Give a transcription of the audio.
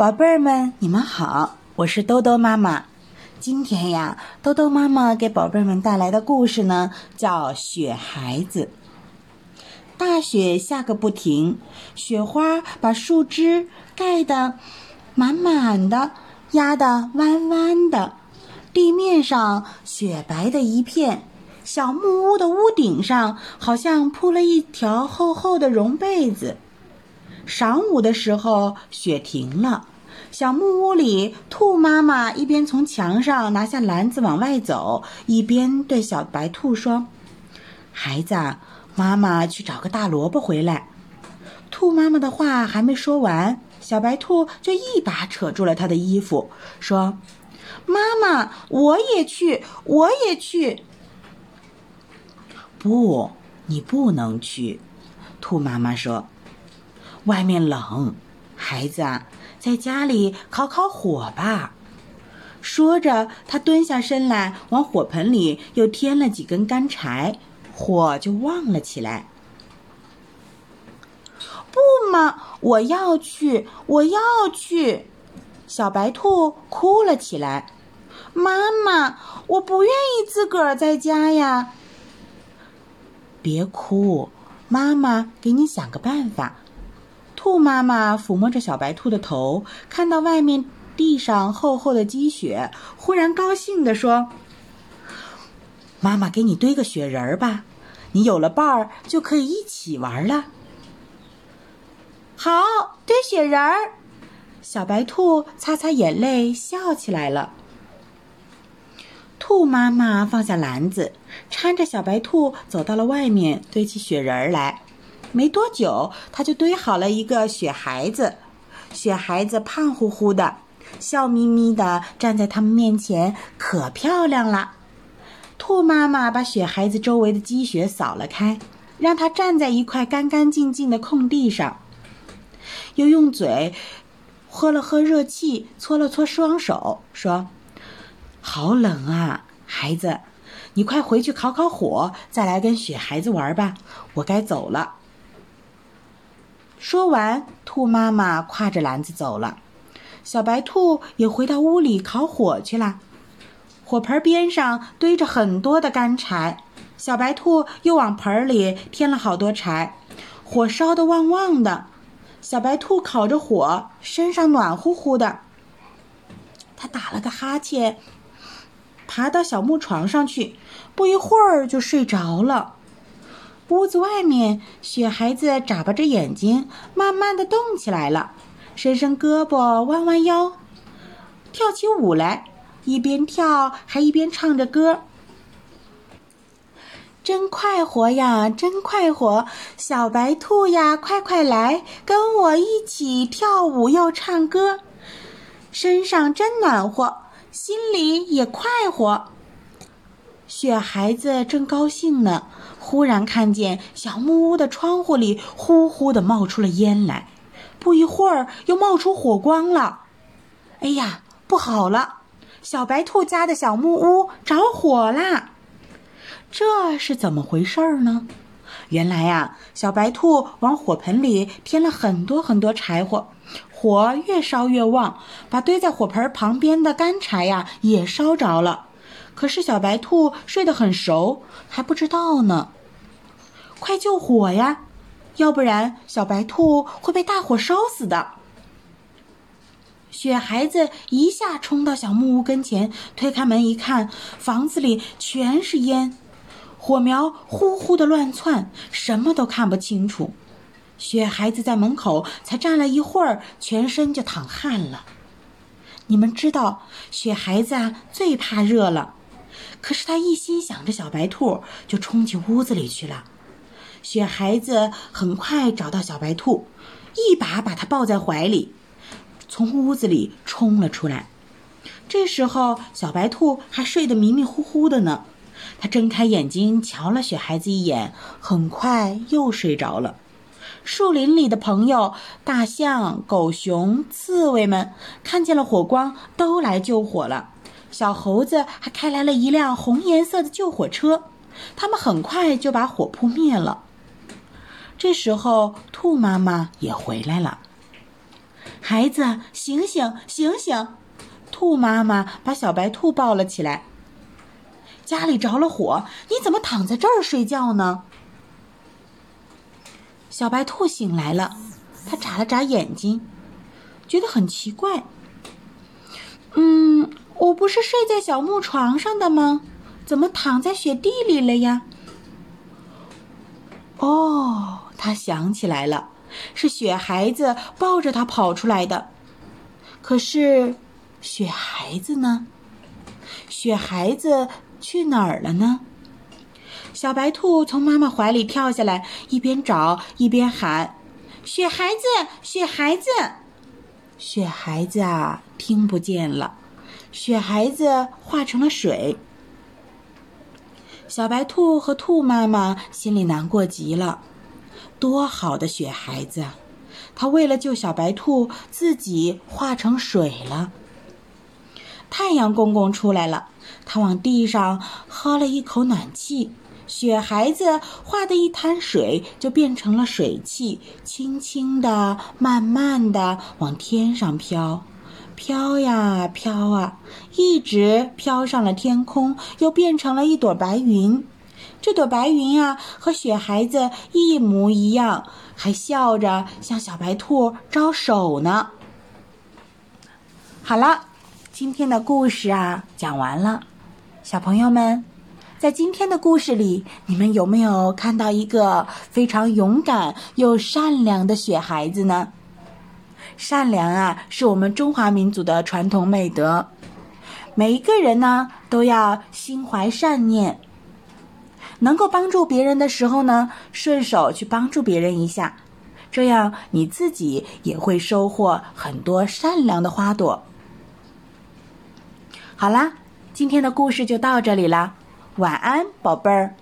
宝贝儿们，你们好，我是兜兜妈妈。今天呀，兜兜妈妈给宝贝们带来的故事呢，叫《雪孩子》。大雪下个不停，雪花把树枝盖得满满的，压得弯弯的，地面上雪白的一片。小木屋的屋顶上好像铺了一条厚厚的绒被子。晌午的时候，雪停了。小木屋里，兔妈妈一边从墙上拿下篮子往外走，一边对小白兔说：“孩子，妈妈去找个大萝卜回来。”兔妈妈的话还没说完，小白兔就一把扯住了她的衣服，说：“妈妈，我也去，我也去。”不，你不能去。兔妈妈说。外面冷，孩子啊，在家里烤烤火吧。说着，他蹲下身来，往火盆里又添了几根干柴，火就旺了起来。不嘛，我要去，我要去！小白兔哭了起来。妈妈，我不愿意自个儿在家呀。别哭，妈妈给你想个办法。兔妈妈抚摸着小白兔的头，看到外面地上厚厚的积雪，忽然高兴地说：“妈妈给你堆个雪人吧，你有了伴儿就可以一起玩了。”好，堆雪人儿。小白兔擦擦眼泪，笑起来了。兔妈妈放下篮子，搀着小白兔走到了外面，堆起雪人来。没多久，他就堆好了一个雪孩子。雪孩子胖乎乎的，笑眯眯的站在他们面前，可漂亮了。兔妈妈把雪孩子周围的积雪扫了开，让他站在一块干干净净的空地上，又用嘴喝了喝热气，搓了搓双手，说：“好冷啊，孩子，你快回去烤烤火，再来跟雪孩子玩吧。我该走了。”说完，兔妈妈挎着篮子走了，小白兔也回到屋里烤火去了。火盆边上堆着很多的干柴，小白兔又往盆里添了好多柴，火烧得旺旺的。小白兔烤着火，身上暖乎乎的。它打了个哈欠，爬到小木床上去，不一会儿就睡着了。屋子外面，雪孩子眨巴着眼睛，慢慢的动起来了，伸伸胳膊，弯弯腰，跳起舞来，一边跳还一边唱着歌。真快活呀，真快活！小白兔呀，快快来，跟我一起跳舞又唱歌，身上真暖和，心里也快活。雪孩子正高兴呢。忽然看见小木屋的窗户里呼呼的冒出了烟来，不一会儿又冒出火光了。哎呀，不好了！小白兔家的小木屋着火啦！这是怎么回事呢？原来呀，小白兔往火盆里添了很多很多柴火，火越烧越旺，把堆在火盆旁边的干柴呀也烧着了。可是小白兔睡得很熟，还不知道呢。快救火呀！要不然小白兔会被大火烧死的。雪孩子一下冲到小木屋跟前，推开门一看，房子里全是烟，火苗呼呼的乱窜，什么都看不清楚。雪孩子在门口才站了一会儿，全身就淌汗了。你们知道，雪孩子啊最怕热了，可是他一心想着小白兔，就冲进屋子里去了。雪孩子很快找到小白兔，一把把它抱在怀里，从屋子里冲了出来。这时候，小白兔还睡得迷迷糊糊的呢。它睁开眼睛瞧了雪孩子一眼，很快又睡着了。树林里的朋友——大象、狗熊、刺猬们看见了火光，都来救火了。小猴子还开来了一辆红颜色的救火车，他们很快就把火扑灭了。这时候，兔妈妈也回来了。孩子，醒醒，醒醒！兔妈妈把小白兔抱了起来。家里着了火，你怎么躺在这儿睡觉呢？小白兔醒来了，它眨了眨眼睛，觉得很奇怪。嗯，我不是睡在小木床上的吗？怎么躺在雪地里了呀？哦，他想起来了，是雪孩子抱着他跑出来的。可是，雪孩子呢？雪孩子去哪儿了呢？小白兔从妈妈怀里跳下来，一边找一边喊：“雪孩子，雪孩子！”雪孩子啊，听不见了。雪孩子化成了水。小白兔和兔妈妈心里难过极了。多好的雪孩子，他为了救小白兔，自己化成水了。太阳公公出来了，他往地上喝了一口暖气，雪孩子化的一滩水就变成了水汽，轻轻的、慢慢的往天上飘。飘呀飘啊，一直飘上了天空，又变成了一朵白云。这朵白云啊，和雪孩子一模一样，还笑着向小白兔招手呢。好了，今天的故事啊讲完了。小朋友们，在今天的故事里，你们有没有看到一个非常勇敢又善良的雪孩子呢？善良啊，是我们中华民族的传统美德。每一个人呢，都要心怀善念，能够帮助别人的时候呢，顺手去帮助别人一下，这样你自己也会收获很多善良的花朵。好啦，今天的故事就到这里了，晚安，宝贝儿。